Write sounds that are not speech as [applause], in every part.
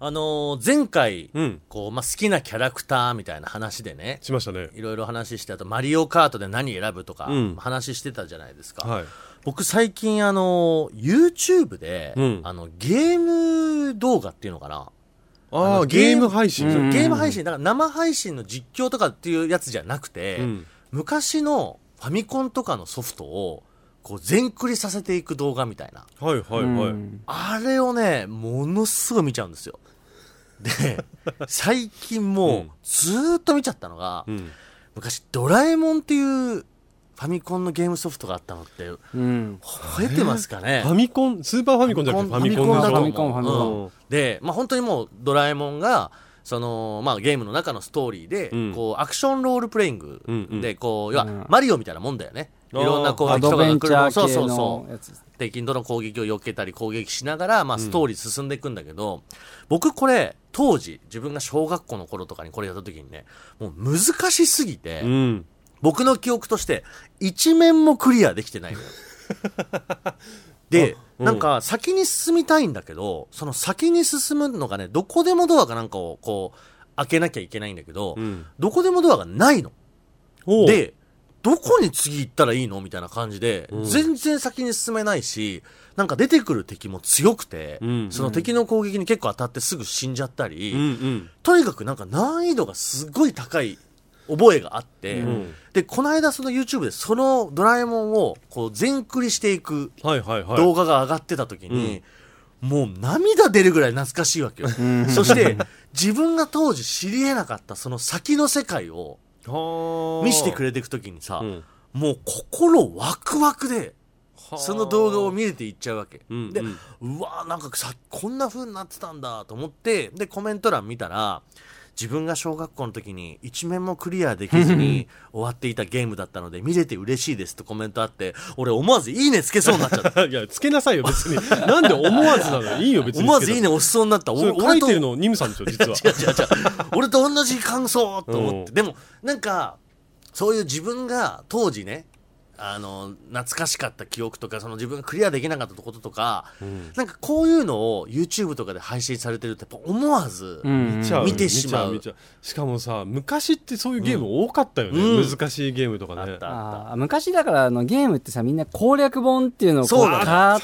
あのー前回、うん。こう、まあ、好きなキャラクターみたいな話でね、しましたね。いろいろ話して、あと、マリオカートで何選ぶとか、うん。話してたじゃないですか。はい。僕最近、あのー YouTube で、うん。あの、ゲーム動画っていうのかな、ああのあゲーム配信、ゲーム配信、だから生配信の実況とかっていうやつじゃなくて、うん。昔のファミコンとかのソフトを、こう、全クリさせていく動画みたいな。はいはいはい、うん。あれをね、ものすごい見ちゃうんですよ。で、最近もうずーっと見ちゃったのが、うん。昔ドラえもんっていうファミコンのゲームソフトがあったのってうん。覚えてますかね？ファミコンスーパーファミコンじゃなくてファミコンだと思うファミコンファミコンうん。で、まあ、本当にもうドラえもんがその、まあ、ゲームの中のストーリーで、うん。こうアクションロールプレイングうんうん。でこう、要はうん。マリオみたいなもんだよね。いろんな攻アド撃とかが来ベンチャーるのそうそう系のそう敵の攻撃を避けたり攻撃しながら、まあ、ストーリー進んでいくんだけど、僕これ当時自分が小学校の頃とかにこれやった時にねもう難しすぎて、うん。僕の記憶として一面もクリアできてないのよ。[laughs] で、うん。なんか先に進みたいんだけどその先に進むのがねどこでもドアかなんかをこう開けなきゃいけないんだけど、うん。どこでもドアがないの。で、どこに次行ったらいいの？みたいな感じで、うん。全然先に進めないし、なんか出てくる敵も強くて、うん。その敵の攻撃に結構当たってすぐ死んじゃったり、うん。うん。とにかくなんか難易度がすごい高い覚えがあって、うん。で、この間その YouTube でそのドラえもんをこう全クリしていくはいはいはい。動画が上がってた時に、もう涙出るぐらい懐かしいわけよ。[laughs] そして、自分が当時知り得なかったその先の世界をはあ見せてくれていく時にさ、うん。もう心ワクワクで、はあその動画を見れていっちゃうわけ。で、うんううんわーなんかさ、こんな風になってたんだと思って、で、コメント欄見たら、自分が小学校の時に一面もクリアできずに終わっていたゲームだったので見れて嬉しいですとコメントあって、俺思わずいいねつけそうになっちゃった。[laughs] いやつけなさいよ別になんで思わずなの？[laughs] いいよ別に思わずいいねね押しそうになった。それお書いてるのニムさんでしょ実は [laughs] 違う違う違う。俺と同じ感想と思って。うんでも、なんか、そういう自分が当時ね、あの、懐かしかった記憶とか、その自分がクリアできなかったこととか、んなんかこういうのを YouTube とかで配信されてるっぱ思わず、うん。見ちゃう見てしまう。しかもさ昔ってそういうゲーム多かったよね、うん。難しいゲームとかね。あった。あ昔だからあのゲームってさみんな攻略本っていうのをう買っ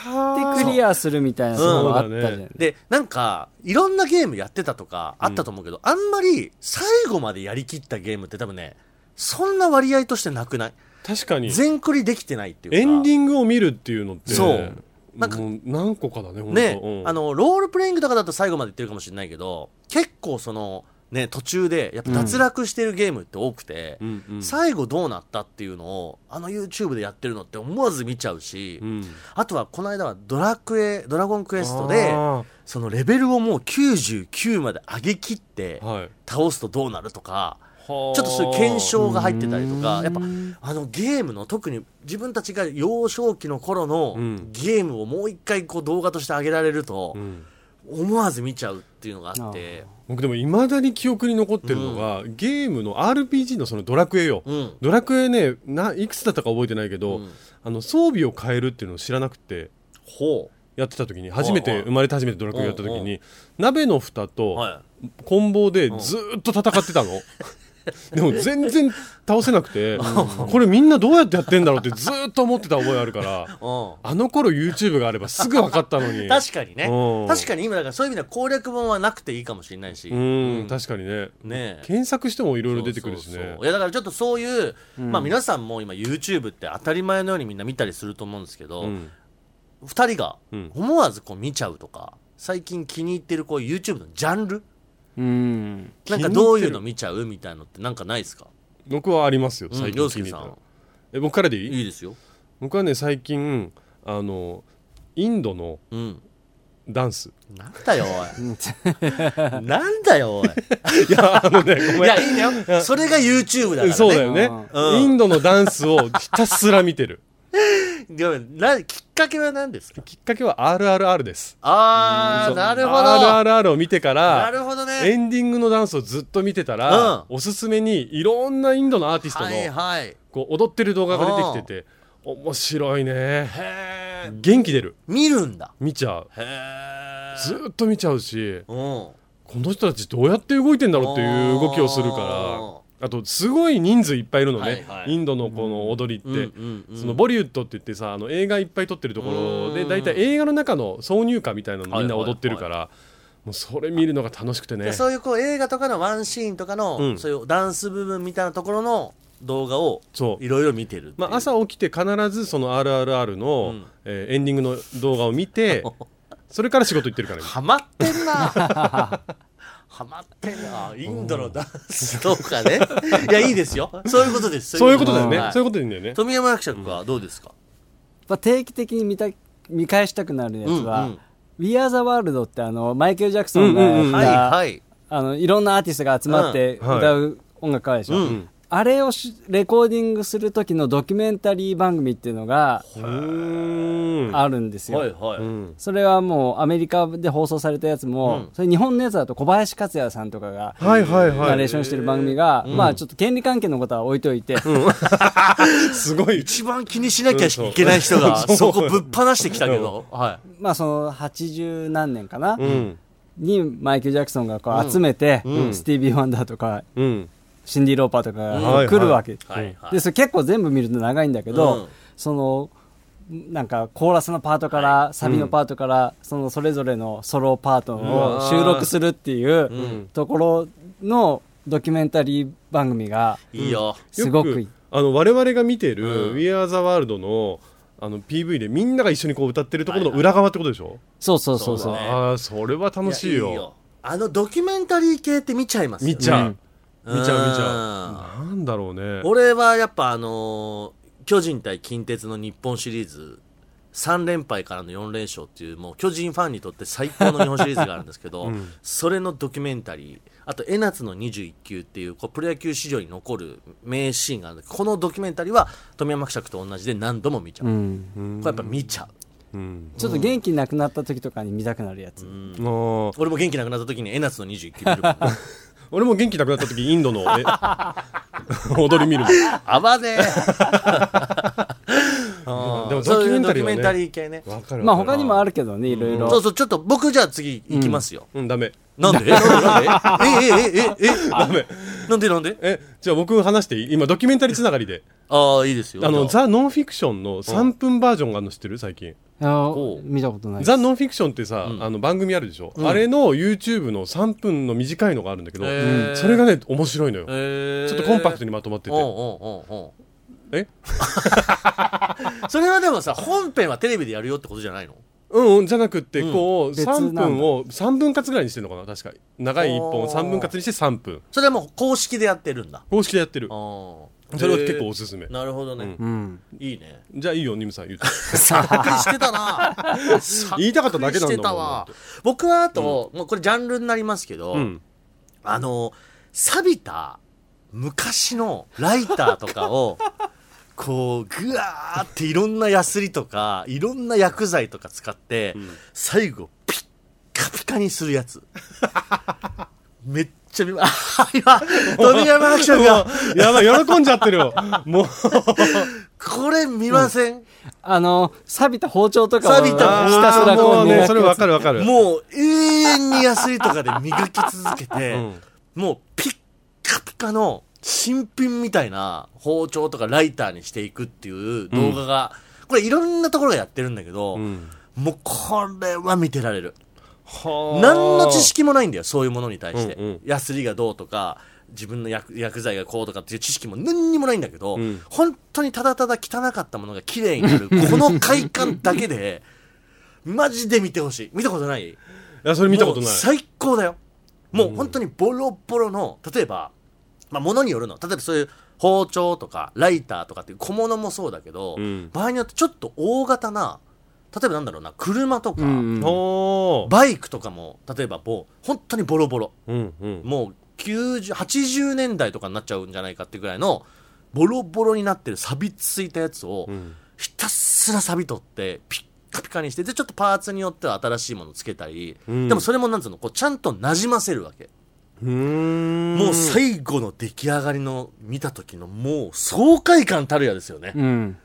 てクリアするみたいなそうのがあったじゃねた。で、なんか、いろんなゲームやってたとかあったと思うけど、あんまり最後までやりきったゲームって多分ね、そんな割合としてなくない？確かに。全クリできてないっていうか。エンディングを見るっていうのってそう。なんか何個かだねね、うん。あのロールプレイングとかだと最後までいってるかもしれないけど結構そのね途中でやっぱ脱落してるゲームって多くて、うんうん。最後どうなったっていうのをあの YouTube でやってるのって思わず見ちゃうし、うん。あとはこの間はドラクエドラゴンクエストであそのレベルをもう99まで上げきって倒すとどうなるとか、ちょちょっとそういう検証が入ってたりとかうんやっぱあのゲームの特に自分たちが幼少期の頃のうん。ゲームをもう一回こう動画として上げられるとうん。思わず見ちゃうっていうのがあって。僕でもいまだに記憶に残ってるのが、ゲームの RPG のそのドラクエよ、うん。ドラクエねないくつだったか覚えてないけど、うん。あの装備を変えるっていうのを知らなくてほやってた時に初めて生まれて初めてドラクエやった時うんうに鍋の蓋うとは棍棒でずーっと戦ってたの。[laughs] でも全然倒せなくてこれみんなどうやってやってんだろうってずーっと思ってた覚えあるからあの頃 YouTube があればすぐ分かったのに。ん、[laughs] 確かにね。うん。確かに今だからそういう意味では攻略本はなくていいかもしれないし。うん確かにね。ねえ。検索してもいろいろ出てくるしね。いやだからちょっとそういう、まあ皆さんも今 YouTube って当たり前のようにみんな見たりすると思うんですけど、うん。二人がうん。思わずこう見ちゃうとか最近気に入ってるこう YouTube のジャンルうん。なんかどういうの見ちゃうみたいのってなんかないですか？僕はありますようん。最近気に入ったのえ僕からでいい？いいですよ。僕はね最近あのインドのうん。ダンス。なんだよおい。[laughs] なんだよおい。[laughs] いやあのねごめん。いやいいんだよ。それが YouTube だからね。そうだよね、うん。インドのダンスをひたすら見てる [laughs] でもなきっかけは何ですか？きっかけは RRR です。ああなるほど。RRR を見てかならるほどね。エンディングのダンスをずっと見てたら、うん。おすすめにいろんなインドのアーティストの、はいはい。こう踊ってる動画が出てきてて面白いね。へえ元気出る。見るんだ。見ちゃう。へえずーっと見ちゃうしうん。この人たちどうやって動いてんだろうっていう動きをするからあとすごい人数いっぱいいるのね、はいはい。インドのこの踊りって、うんそのボリウッドって言ってさあの映画いっぱい撮ってるところでうん。大体映画の中の挿入歌みたいなのみんな踊ってるから、もうそれ見るのが楽しくてね。でそういうこう映画とかのワンシーンとかの、うん。そういうダンス部分みたいなところの動画をいろいろ見てるまあ、朝起きて必ずその RRR の、うん。えーエンディングの動画を見て [laughs] それから仕事行ってるからね。ハマってんなハマってんな。インドのダンスとかね。[laughs] いやいいですよ。そういうことです。そういうことだよね、はい。そういうことでいいんだよね。富山伯爵はどうですか、まあ定期的に見た見返したくなるやつは、うんうん。We Are the World ってあのマイケル・ジャクソンがやった、うんうんうん。はいはい。あのいろんなアーティストが集まって歌う音楽あるでしょ、うんあれをしレコーディングする時のドキュメンタリー番組っていうのがあるんですよ、はいはい、うん。それはもうアメリカで放送されたやつも、うん。それ日本のやつだと小林克也さんとかがはいはいはい。ナレーションしてる番組が、うん。まあちょっと権利関係のことは置いといて、[laughs] すごい。一番気にしなきゃいけない人が [laughs] そこぶっ放してきたけど、はまあその80何年かな、うん。にマイケル・ジャクソンがこう集めて、うん。スティービー・ワンダーとかうんシンディ・ローパーとかはいが来るわけ、い、はい。はいでそれ結構全部見ると長いんだけど、うん。そのなんかコーラスのパートから、サビのパートから、そのそれぞれのソロパートを収録するっていううん。ところのドキュメンタリー番組がいいよ、すごくいい。よあの我々が見てるうん「We Are the World の」あの PV でみんなが一緒にこう歌ってるところの裏側ってことでしょ、そうそうそうそう。そうああそれは楽しいよ。やあのドキュメンタリー系って見ちゃいますよね。見ちゃう、うん見ちゃう見ちゃう。なんだろうね。俺はやっぱあのー巨人対近鉄の日本シリーズ3連敗からの4連勝っていうもう巨人ファンにとって最高の日本シリーズがあるんですけど、[laughs] うん。それのドキュメンタリーあと江夏の21球っていうこうプロ野球史上に残る名シーンがあるんでこのドキュメンタリーは富山伯爵と同じで何度も見ちゃう、うんうんこれやっぱ見ちゃう、うん。ちょっと元気なくなった時とかに見たくなるやつ、俺も元気なくなった時に江夏の21球見るもん [laughs] 俺も元気なくなった時インドの [laughs] え踊り見るもんあばね [laughs] でもドキュメンタリーはね。ドキュメンタリー系ね。わかるまあ他にもあるるけどねいろいろ、そうそうちょっと僕じゃあ次行きますよ、うん。ダメ。なんで？なんでええええええダメなんでなんでえじゃあ僕話していい今ドキュメンタリーつながりでああいいですよあのザ・ノンフィクションの3分バージョンがあるの知ってる最近見たことないザ・ノンフィクションってさ、うん。あの番組あるでしょ、うん。あれの YouTube の3分の短いのがあるんだけど、へー。それがね面白いのよ、えー。ちょっとコンパクトにまとまってて、え？[laughs] それはでもさ本編はテレビでやるよってことじゃないの？うんうんじゃなくってうん。こう別なんだ。3分を3分割ぐらいにしてるのかな確か。長い1本をおー3分割にして3分。それはもう公式でやってるんだ。公式でやってる。あーそれは結構おすすめ。なるほどね、うん。うんいいね。じゃあいいよニムさん言って。さっくりしてたな。[laughs] 言いたかっただけなんだもんしてたわ。僕はあと、もうこれジャンルになりますけど、うん。あの錆びた昔のライターとかを [laughs] こうぐわーっていろんなヤスリとかいろんな薬剤とか使って、ん。最後ピッカピカにするやつ。[laughs] めっちゃ見まあ今 [laughs] 富山伯爵が。やばい喜んじゃってるよ。もう。これ見ません、あの錆びた包丁とかを錆びた。ひたすらこもうねそれわかるわかる。もう永遠にヤスリとかで磨き続けて、うん。もうピッカピカの新品みたいな包丁とかライターにしていくっていう動画が、これいろんなところがやってるんだけど、うん。もうこれは見てられる。はあ。何の知識もないんだよ、そういうものに対して。うんうん。ヤスリがどうとか、自分の薬薬剤がこうとかっていう知識も何にもないんだけど、うん。本当にただただ汚かったものが綺麗になる、[laughs] この快感だけで、マジで見てほしい。見たことない？いやそれ見たことない。最高だよ。もう本当にボロボロの例えばまあ物によるの。例えばそういう包丁とかライターとかっていう小物もそうだけど、うん。場合によってちょっと大型な例えばなんだろうな車とか、バイクとかも例えばもう本当にボロボロ。うんうん。もう90 80年代とかになっちゃうんじゃないかってぐらいのボロボロになってる錆びついたやつを、ん。ひたすら錆び取ってピッカピカにしてでちょっとパーツによっては新しいものつけたり、ん。でもそれもなんつうのこうちゃんとなじませるわけ、うーん。もう最後の出来上がりの見た時のもう爽快感たるやですよね、うん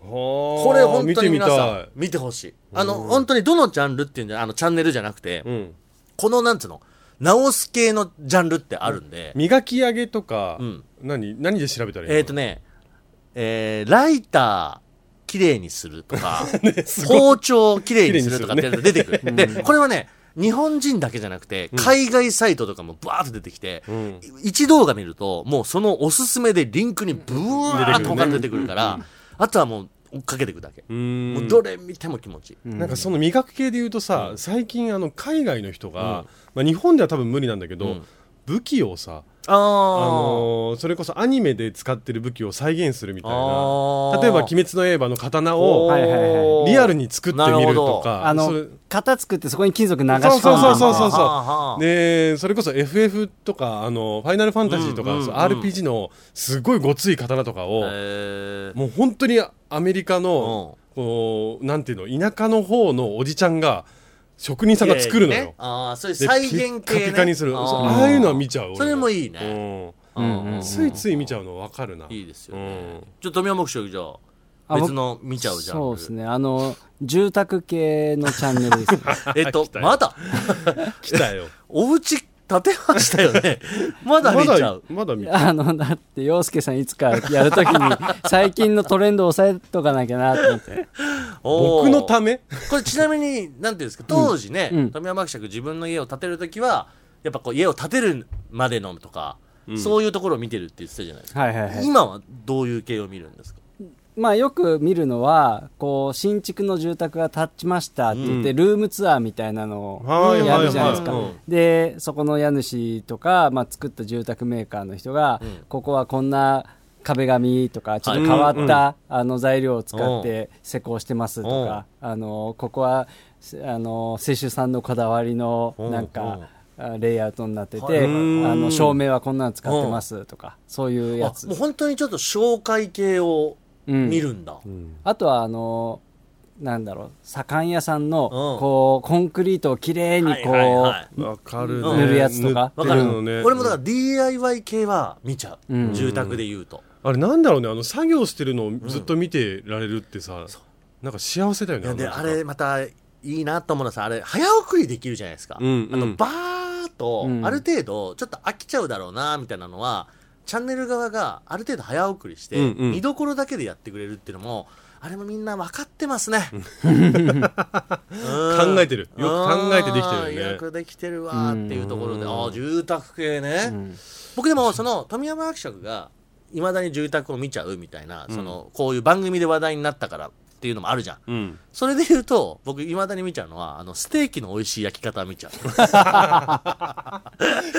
ここれ本当に皆さん見てほしい。あの本当にどのジャンルっていうんじゃあのチャンネルじゃなくて、うん。このなんつうの直す系のジャンルってあるんで、磨き上げとか、うん。何何で調べたらいいの？えっ、とね、えーライターきれいにするとか、[laughs] 包丁きれいにするとかって出てくる。[laughs] で、これはね、日本人だけじゃなくて、海外サイトとかもバーッと出てきて、ん。一動画見ると、もうそのおすすめでリンクにブワーッと出てくるから、あとはもう追っかけていくだけ。うーん。もうどれ見ても気持ちいい。なんかその磨く系で言うとさ、最近あの海外の人が、まあ、日本では多分無理なんだけど、うん武器をさ、あ。のーそれこそアニメで使ってる武器を再現するみたいあなー。例えば「鬼滅の刃」の刀をリアルに作ってみるとか。あの型作ってそこに金属流し込そうそうそうそう。そうでそれこそ FF とかあのファイナルファンタジーとか、うんうんそう RPG のすごいごつい刀とかを、えー。もう本当にアメリカの、こうなんていうの田舎の方のおじちゃんが職人さんが作るのよね。ああ、そういうで再現系、ね。ピッカピカにするあああいうのは見ちゃう俺それもいいね。うんうんうんついつい見ちゃうの分かるな。いいですようんね。ちょっと富山牧場じゃあ、別の見ちゃうじゃん。そうですねあの住宅系のチャンネルですね [laughs] えっとまだ、[laughs] 来たよ。[laughs] お家建てましたよね。[laughs] まだ見ちゃう。まだ見あのだって洋介さんいつかやるときに [laughs] 最近のトレンドを抑えとかなきゃなと思って。僕のため？これちなみに、なんていうんですか、[laughs] 当時ね、うん。富山伯爵自分の家を建てるときは、やっぱこう家を建てるまでのとか、そういうところを見てるって言ってたじゃないですか。はいはいはい。今はどういう系を見るんですか？まあよく見るのはこう新築の住宅が建ちましたって言って、ルームツアーみたいなのはいをやるじゃないですか、でそこの家主とか、まあ、作った住宅メーカーの人が、うん。ここはこんな壁紙とかちょっと変わった、あの材料を使って施工してますとか、あのここはせあの清酒さんのこだわりのうんなんか、あレイアウトになってて、はい。はいはいあの照明はこんなの使ってますとか、そういうやつ。あもう本当にちょっと紹介系をうん見るんだ。あとはあのなんだろう。左官屋さんのうん。こうコンクリートをきれいにこう、はいはいはい。わかる。塗るやつとか。ね。俺もだから DIY 系は見ちゃう、うん。住宅で言うと、あれなんだろうね、あの作業してるのをずっと見てられるってさ、なんか幸せだよね。であれまたいいなと思うのはさ。あれ早送りできるじゃないですか、うんうん。あのバーっと、うん。ある程度ちょっと飽きちゃうだろうなみたいなのはチャンネル側がある程度早送りして、うんうん。見どころだけでやってくれるっていうのもあれもみんな分かってますね。うん。[laughs] 考えてる。よく考えてできてるよね。よくできてるわーっていうところで、うん。ああ住宅系ね、ん。僕でもその富山伯爵がいまだに住宅を見ちゃうみたいな、そのこういう番組で話題になったからっていうのもあるじゃん。うん。それで言うと僕いまだに見ちゃうのはあのステーキの美味しい焼き方を見ちゃう。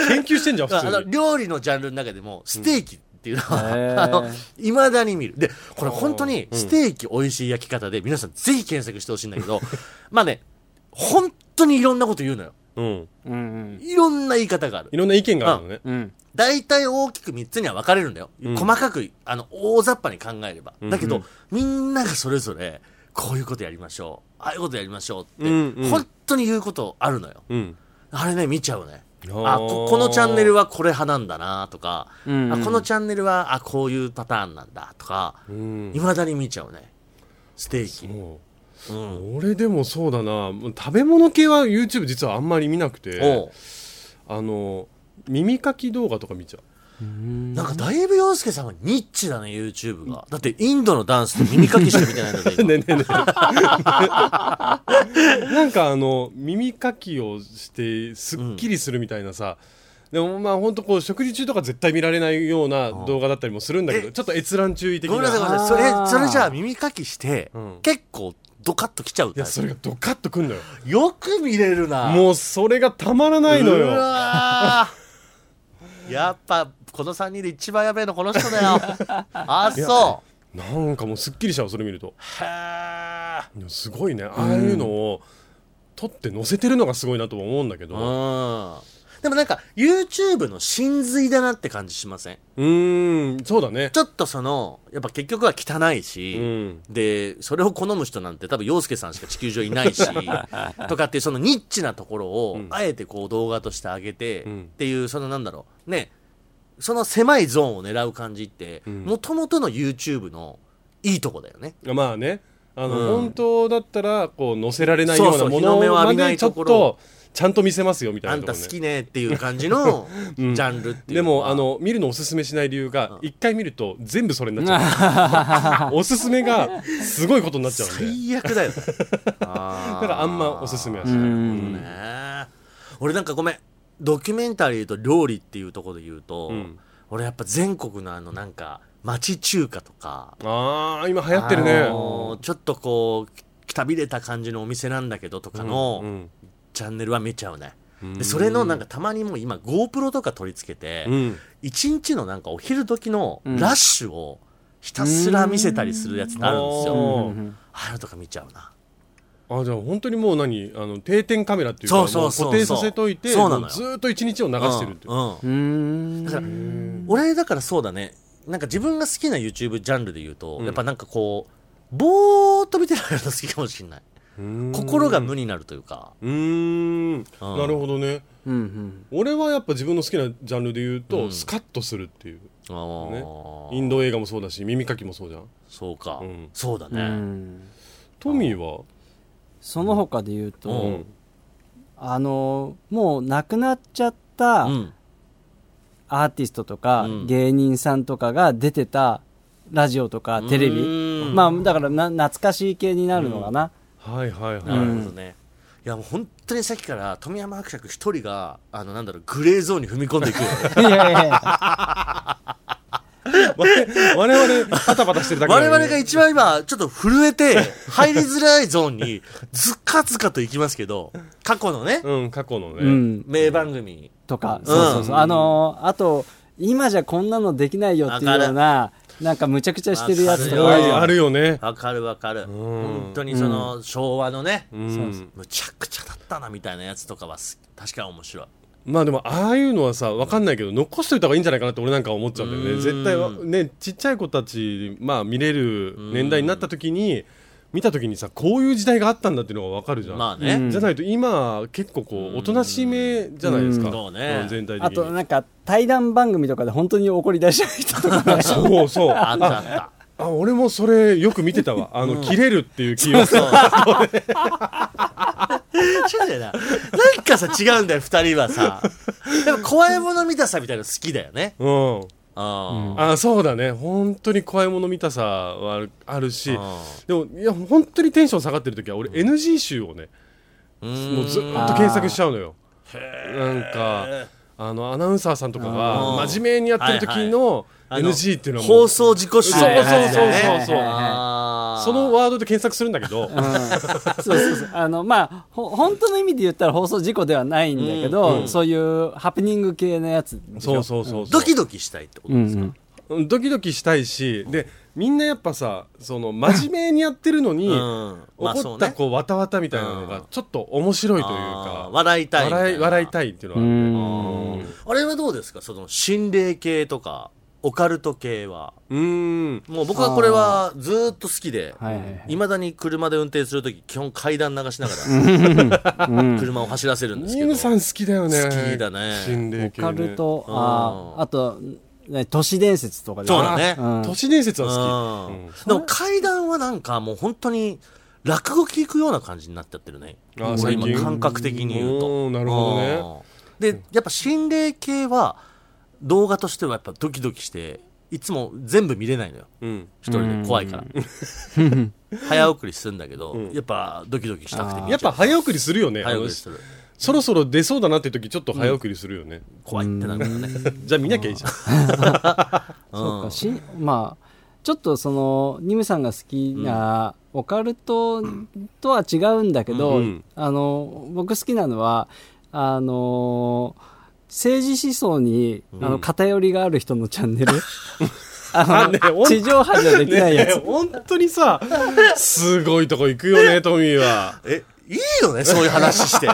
研究してんじゃん、普通に。料理のジャンルの中でもステーキっていうのは、いまだに見る。でこれ本当にステーキ美味しい焼き方で皆さんぜひ検索してほしいんだけどまあね本当にいろんなこと言うのようん。うんうん。いろん。な言い方があるいろんな意見があるのね。うん。大体大きく3つには分かれるんだよ、細かくあの大雑把に考えれば、だけど、みんながそれぞれこういうことやりましょう。ああいうことやりましょうって、うんうん。本当に言うことあるのよ。うん。あれね見ちゃうね。あここのチャンネルはこれ派なんだなとか、うんうん。あこのチャンネルはあこういうパターンなんだとかうん。いま、未だに見ちゃうね。ステーキ。もうん。う俺でもそうだな。食べ物系は YouTube 実はあんまり見なくて。あの耳かき動画とか見ちゃう。なんかだいぶ洋介さんはニッチだね YouTube が。だってインドのダンスと耳かきしか見てないんだぜ今。[laughs] ねねね [laughs] なんかあの耳かきをしてすっきりするみたいなさ、でもまあ本当こう食事中とか絶対見られないような動画だったりもするんだけどえちょっと閲覧注意的ごめんなさいごめんななさい。それそれじゃあ耳かきして、うん。結構ドカッときちゃういやそれがドカッとくんのよ。よく見れるな。もうそれがたまらないのうよ [laughs] やっぱこの3人で一番やべえのこの人だよ。[laughs] あそなんかもうすっきりしちゃうそれ見ると。へえすごいね。ああいうのを撮って載せてるのがすごいなとは思うんだけど。うんでもなんか YouTube の真髄だなって感じしません？うーんそうだね。ちょっとそのやっぱ結局は汚いし、うん。でそれを好む人なんて多分洋介さんしか地球上いないし [laughs] とかっていうそのニッチなところをん。あえてこう動画として上げて、うん。っていうそのなんだろう。ね。その狭いゾーンを狙う感じってん。もともとの YouTube のいいとこだよね。まあね。あの、うん。本当だったらこう載せられないようそうそうなものまびないでちょっところとちゃんと見せますよみたいあなんところねた好きねっていう感じの [laughs] ジん。ャンルっていうでのは。もあの見るのおすすめしない理由が一回見ると全部それになっちゃう。[laughs] おすすめがすごいことになっちゃうんで。最悪だよ。[laughs] ねだだからあんまおすすめはしうない、んね。俺なんかごめんドキュメンタリーと料理っていうところで言うと、うん。俺やっぱ全国のあのなんか町中華とか。ああ今流行ってるあねのーちょっとこうくたびれた感じのお店なんだけどとかのうんチャンネルは見ちゃうね、うん。でそれのなんかたまにもう今 GoPro とか取り付けて、うん。一日のなんかお昼時のラッシュをひたすら見せたりするやつがあるんですよ、ああいうのとか見ちゃうな。あじゃあ本当にもう何あの定点カメラっていうか固定させといてそうなのよ。もうずーっと一日を流してるっていう、うん。うんだから俺だからそうだね。なんか自分が好きな YouTube ジャンルで言うと、うん。やっぱなんかこうぼーっと見てられるの好きかもしれない。うん心が無になるというか。うーん。なるほどね。うんうん。俺はやっぱ自分の好きなジャンルで言うと、うん。スカッとするっていう。あー。ね。インド映画もそうだし耳かきもそうじゃん。そうか、うん。うそうだね、ん。トミーは？その他で言うと、うん。あのもう亡くなっちゃったうん。アーティストとか、うん。芸人さんとかが出てたラジオとかテレビ、うん。まあだからな懐かしい系になるのかな、はいはいはい、なるほどね、いやもう本当にさっきから富山伯爵一人があのなんだろうグレーゾーンに踏み込んでいくよね。[laughs] いやいやいや。[laughs] 我々パタパタしてるだけ我々が一番今ちょっと震えて入りづらいゾーンにズカズカと行きますけど過去のね。うん過去のね、うん。名番組。とか、そうそうそう。あのあと今じゃこんなのできないよっていうようななんかむちゃくちゃしてるやつとか。あるよね。わかるわかる。ん。本当にその昭和のねうん。むちゃくちゃだったなみたいなやつとかはす確かに面白い。まあでもああいうのはさわかんないけど残しといた方がいいんじゃないかなって俺なんか思っちゃうんだようん。ね絶対はねちっちゃい子たちまあ見れる年代になった時に見た時にさこういう時代があったんだっていうのがわかるじゃん、まあね、うん。じゃないと今結構こうおとなしめじゃないですか、うん。そうね。ん全体的に。あとなんか対談番組とかで本当に怒り出しちゃう人とかねそうそう。あったあった。あ俺もそれよく見てたわ。あの、切れるっていうキーワーそう。違うんだよな。なんかさ違うんだよ二人はさ。でも怖いもの見たさみたいなの好きだよね。ドうんああそうだね。本当に怖いもの見たさはあるあるし。あでもいや本当にテンション下がってる時は俺 NG 集をねうんもうずっと検索しちゃうのよ。なんかあのアナウンサーさんとかあがー。真面目にやってる時の NG っていうのはもう放送事故集そうそうそうそうあー。そのワードで検索するんだけど。うん。そうそうそう。あのまあほ本当の意味で言ったら放送事故ではないんだけど、うん。そういうハプニング系のやつそうそうそうそう。ドキドキしたいってことですか、うんうんうん。ドキドキしたいしでみんなやっぱさその真面目にやってるのに、うん。まあ怒ったこうわたわたみたいなのうん。がちょっと面白いというあかー笑いたい笑い笑いたいっていうのは。ああれはどうですか？その心霊系とかオカルト系は。うーん。もう僕はこれはずーっと好きではいはいはい。だに車で運転するとき基本階段流しながら車を走らせるんですけど。さん好きだよね。好きだね。心霊系、ね、オカルト。うん。あーあと、ね、都市伝説とかでそうだね。うん。都市伝説はう好き、ん。うん。でも階段はなんかもう本当に落語聞くような感じになっちゃってるね。あ俺今最近？感覚的に言うと。なるほどね。うん。でやっぱ心霊系は動画としてはやっぱドキドキしていつも全部見れないのよ。うん。一人で怖いから。早送りするんだけど、やっぱドキドキしたくて見ちゃう。やっぱ早送りするよね。早送りするそろそろ出そうだなって時ちょっと早送りするよね、怖いってなるからね。じゃあ見なきゃいいじゃん。そうかしまあちょっとそのニムさんが好きなオカルトとは違うんだけど、うんあの僕好きなのはあの政治思想に、あの偏りがある人のチャンネル。[laughs] あねの地上波じゃできないやつ、ね本当にさすごいとこ行くよねトミーは。えいいよねそういう話して。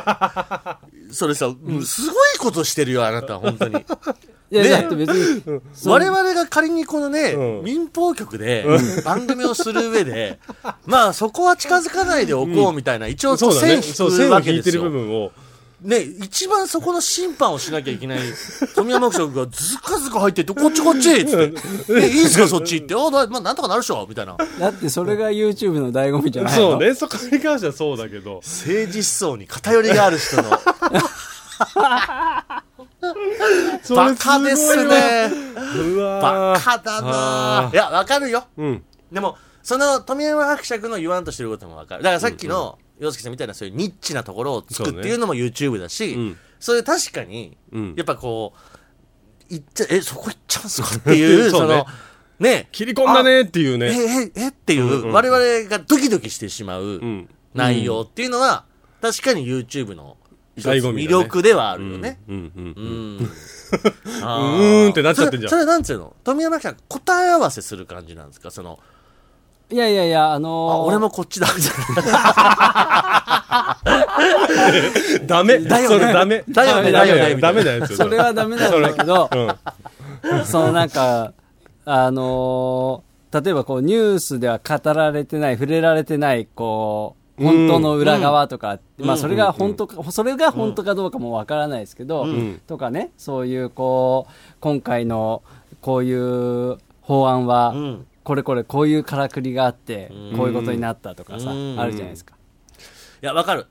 それさ、すごいことしてるよあなた本当に。[laughs] いやね。だって別にそ我々が仮にこのね、うん。民放局で番組をする上で、まあそこは近づかないでおこうみたいな、一応そうだね。線そう引く線を引いてる部わけですよ。分をね、一番そこの審判をしなきゃいけない富山局がずかずか入ってって、こっちこっちっつって、え、いいっすかそっちって、あ、だまあなんとかなるでしょみたいな。だってそれが YouTube の醍醐味じゃないの。そうね。そこに関してはそうだけど。政治思想に偏りがある人の、[laughs] バカですね。うわ。ーバカだな。あいや、わかるよ。うん。でも、その富山伯爵の言わんとしてることもわかる。だからさっきの洋介さんみたいなそういうニッチなところをつくっていうのも YouTube だし、うん。それ確かに、うん。やっぱこう、行っちゃ、え、そこ行っちゃうんすかっていう、そ [laughs] そうね。の、ね、切り込んだねっていうえ、ねえ、えっていう、うんうん我々がドキドキしてしまううん。内容っていうのは、確かに YouTube の一つ醍醐味だね。魅力ではあるよね。うんうんううん。ん。あ [laughs] うーんってなっちゃってんじゃん。それそれなんつうの？富山さん答え合わせする感じなんですか？その、いやいやいやああ、のー俺もこっちだ、みたいな。ダメ。だよね。それダメ。だよね。ダメだよね。ダメなやつよそれはダメなんだけどうん。そのなんかあのー例えばこうニュースでは語られてない触れられてないこう本当の裏側とか、まあそれが本当か、それが本当かどうかもわからないですけど、ん。とかねそういうこう今回のこういう法案は、うんこれこれこういうからくりがあって、うんこういうことになったとかさ、うんあるじゃないですか。いや、わかる。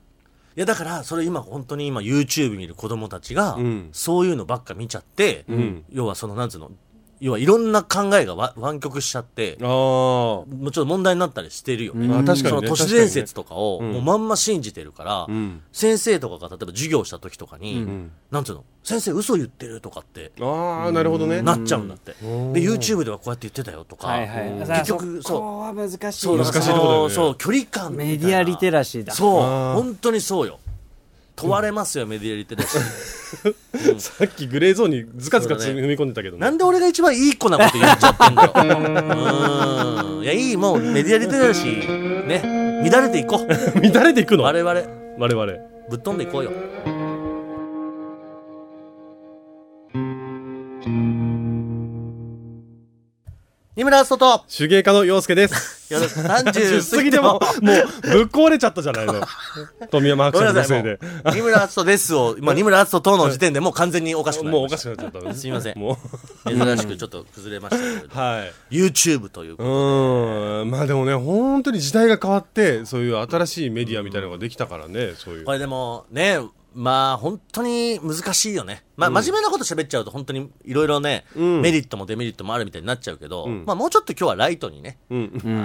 いや、だから、それ今、本当に今、YouTube にいる子供たちが、うんそういうのばっか見ちゃって、ん要はその、なんつうの、要はいろんな考えがわ湾曲しちゃって、ああもうちょっと問題になったりしてるよね。うん。あ確かその都市伝説とかを、うん。もうまんま信じてるから、うん。先生とかが例えば授業した時とかに、ん。なんつうの、先生嘘言ってるとかって、ああなるほどね。なっちゃうんだって。ん。で、YouTube ではこうやって言ってたよとか、はいはい、結局、そそう。こは難しいよ。そう難しいとこだよね。そう、距離感メディアリテラシーだ。そう、本当にそうよ。問われますよ、メディアリテラシー。[laughs] さっきグレーゾーンにズカズカそうだね踏み込んでたけどねなんで俺が一番いい子なこと言っちゃってんだよ。うーん。いや、いい、もうメディアリテラシー、ね、乱れていこう。[laughs] 乱れていくの？我々、我々ぶっ飛んでいこうよ。二村篤人。と、手芸家の陽介です。よろしく30 10過ぎても。もうぶっ壊れちゃったじゃないの。富山ご伯爵のせいで。う。二村篤人ですを、[laughs] 今、二村篤人との時点でもう完全におかしくなりましもうおかしくなっちゃった。ねすいません。もう。珍しくちょっと崩れましたけれど。[laughs] はい。YouTube といううーん。まあでもね本当に時代が変わってそういう新しいメディアみたいなのができたからねそういう。これでもね、まあ本当に難しいよね。まあ真面目なこと喋っちゃうと本当にいろいろね、うん。メリットもデメリットもあるみたいになっちゃうけど、うん。まあもうちょっと今日はライトにね、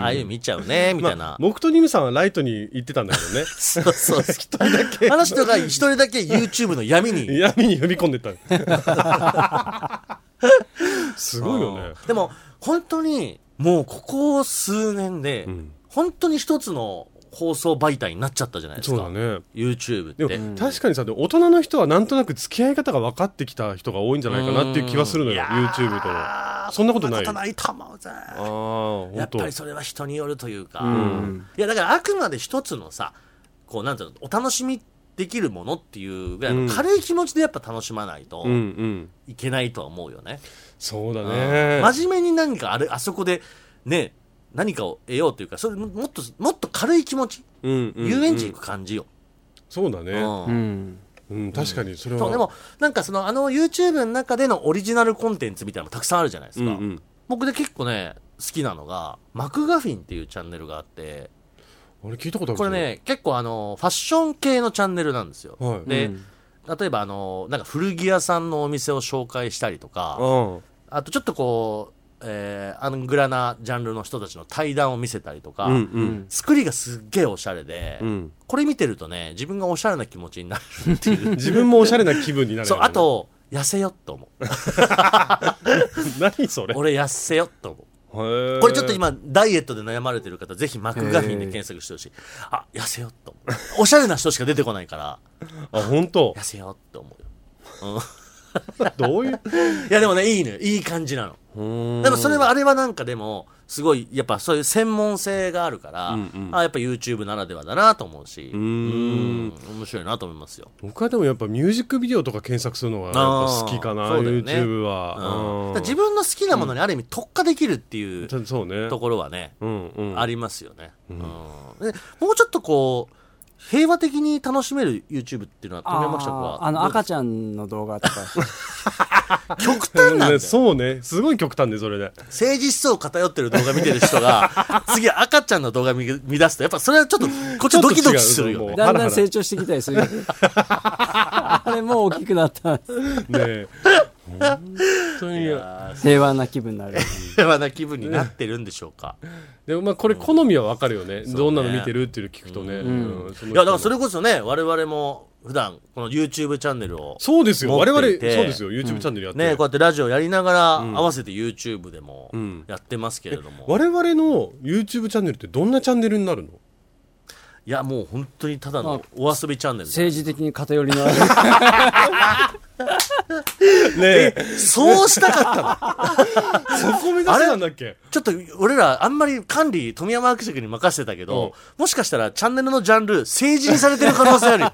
ああいう見ちゃうね、みたいな。まあ僕とニムさんはライトに行ってたんだけどね。[laughs] そうそう [laughs] 一人だけ。あの人が一人だけ YouTube の闇に。闇に踏み込んでった。[laughs] すごいよね。うんでも本当にもうここ数年で、ん。本当に一つの放送媒体になっちゃったじゃないですか。そうだね。YouTube って。でも、確かにさ大人の人はなんとなく付き合い方が分かってきた人が多いんじゃないかなっていう気はするのよ YouTube と。のそんなことない。そんなことないと思うぜ。あやっぱりそれは人によるというか、ん。いやだからあくまで一つのさこうなんていうのお楽しみできるものっていうぐらいうん。の軽い気持ちでやっぱ楽しまないとうんうん。いけないとは思うよね、そうだうん。ね真面目に何かあれあそこでね何かを得ようというかそれももっともっと軽い気持ち、うんうんうん。遊園地行く感じよ、そうだね。うん。うん。うん確かにそれは。そうでもなんかそのあの YouTube の中でのオリジナルコンテンツみたいなのもたくさんあるじゃないですか、うんうん。僕で結構ね好きなのがマクガフィンっていうチャンネルがあって。あれ聞いたことあるこれね結構あのファッション系のチャンネルなんですよ、はい。で、うん。例えばあのなんか古着屋さんのお店を紹介したりとかうん。あとちょっとこう、えーアングラなジャンルの人たちの対談を見せたりとか、うんうん。作りがすっげえおしゃれで、うん。これ見てるとね自分がおしゃれな気持ちになるっていう。自分もおしゃれな気分になるそうあと痩せよっと思う。[laughs] 何それ？俺痩せよっと思う。ここれちょっと今ダイエットで悩まれてる方ぜひマクガフィンで検索してほしい。あ痩せよっと思う。おしゃれな人しか出てこないから。あ本当？痩せよって思うよ、うん [laughs] どういう？いやでもねいいねいい感じなの。でもそれはあれはなんかでもすごいやっぱそういう専門性があるから、あやっぱ YouTube ならではだなと思うし。うん。面白いなと思いますよ。僕はでもやっぱミュージックビデオとか検索するのがやっぱ好きかなね。YouTube は、うん。自分の好きなものにある意味特化できるっていうそうね。ところはね、うんうん。ありますよね、うん。でもうちょっとこう平和的に楽しめる YouTube っていうのは富山記者はあの赤ちゃんの動画とか。[laughs] 極端なんだよ。ねそうね。すごい極端でそれで。政治思想偏ってる動画見てる人が [laughs] 次赤ちゃんの動画見見出すとやっぱそれはちょっっとこっちドキドキするよね。だんだん成長してきたりする [laughs] あれもう大きくなったねえ本当に。平和な気分になる。平和な気分になってるんでしょうか。でもまあこれ好みは分かるよね、どんなの見てるっていうの聞くとね、うん。その人の。いやだからそれこそね我々も普段この YouTube チャンネルをそうですよ。我々そうですよ。YouTube チャンネルやって、ねこうやってラジオやりながら合わせて YouTube でもん。やってますけれども、我々の YouTube チャンネルってどんなチャンネルになるの？いやもう本当にただのお遊びチャンネル政治的に偏りのある [laughs] [laughs] ねえ。そうしたかったの。そこ目指してたんだっけ？ちょっと俺らあんまり管理富山伯爵に任せてたけど、もしかしたらチャンネルのジャンル政治にされてる可能性あるよ。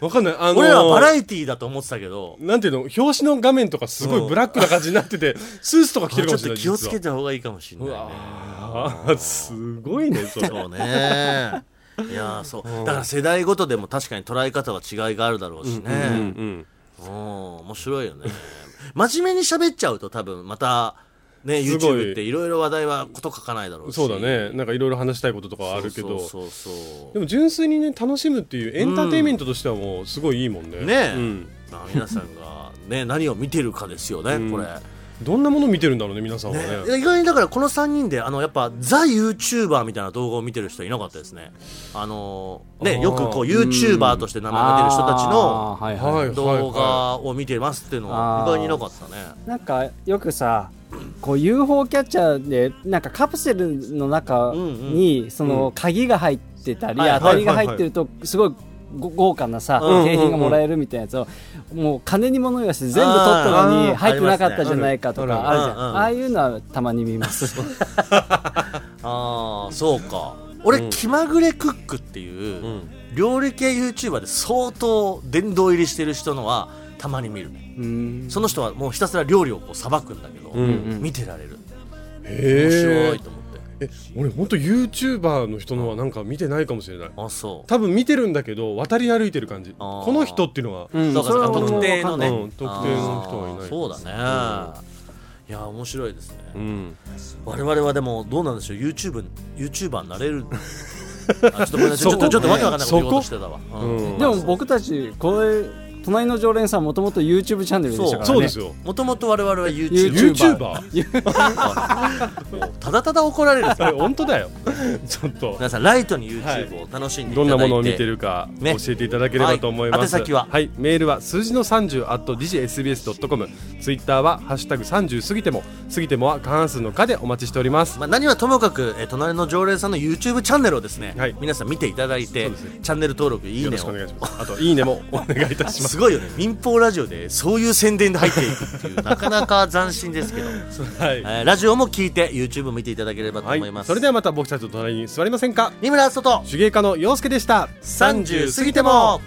わかんない。あのー俺らはバラエティーだと思ってたけど。なんていうの表紙の画面とかすごいブラックな感じになってて、スーツとか着てるかもしれないちょっと気をつけ実た方がいいかもしれないねすごいねそれ。そうね。いやーそう。だから世代ごとでも確かに捉え方は違いがあるだろうしね、うんうんうん、面白いよね。真面目に喋っちゃうと多分またねすごい。YouTube っていろいろ話題はこと書かないだろうし。そうだね。なんかいろいろ話したいこととかはあるけど。そうそう。でも純粋にね楽しむっていうエンターテインメントとしてはもうすごいいいもんね。ねえ、うん。まあ、皆さんが、ね、何を見てるかですよね、うん。これ。どんなもの見てるんだろうね皆さんはね。ね、意外にだからこの3人であのやっぱザ・ YouTuber みたいな動画を見てる人いなかったですね。あのねよくこう YouTuber として名前が出る人たちの動画を見てますっていうのは意外にいなかったね。なんかよくさこう UFO キャッチャーでなんかカプセルの中にその鍵が入ってたり、はい当たりが入ってるとすごいご豪華なさ、景品がもらえるみたいなやつを、もう金に物言わせて全部取ったのに入ってなかったじゃないかとかあるじゃん、ああいうのはたまに見ますああそうか俺、気まぐれクックっていう、料理系 YouTuber で相当殿堂入りしてる人のはたまに見るその人はもうひたすら料理をこうさばくんだけど、見てられる面へえ白いと思ってえ俺本当 YouTuber の人のはなんか見てないかもしれない。あそう。多分見てるんだけど渡り歩いてる感じ。あー。この人っていうのは。うん。そうかそうかそれは特定のね、うん特定の人はいない。あーそうだね、いや面白いですね、うん。我々はでもどうなんでしょう？YouTube YouTuber になれる。[laughs] あちょっとごめんなさい。ちょっとちょっとわけわかんないこと言おうとしてたわ、うんうん。でも僕たちこれ隣の常連さんもともと YouTube チャンネルでしたからね。そうですよ。もともと我々は YouTuber YouTuber ただただ怒られる。本当だよ。ちょっと。皆さんライトに YouTube を楽しんでいただいて、どんなものを見てるかね。教えていただければと思います、はい。宛先は？はい。メールは数字の30 at digsbs.com ツイッターは「ハッシュタグ #30 過ぎても」過ぎてもは過半数の「か」でお待ちしております。まあ、何はともかく、えー隣の常連さんの YouTube チャンネルをですね、はい。皆さん見ていただいて、ね。チャンネル登録いいねを。お願いします。あといいねもお願いいたします。すごいよね。民放ラジオでそういう宣伝で入っていくっていう [laughs] なかなか斬新ですけど、はい、えーラジオも聞いて YouTube 見ていただければとはい思います、それではまた僕たちと隣に座りませんか？三村外手芸家の陽介でした。30過ぎても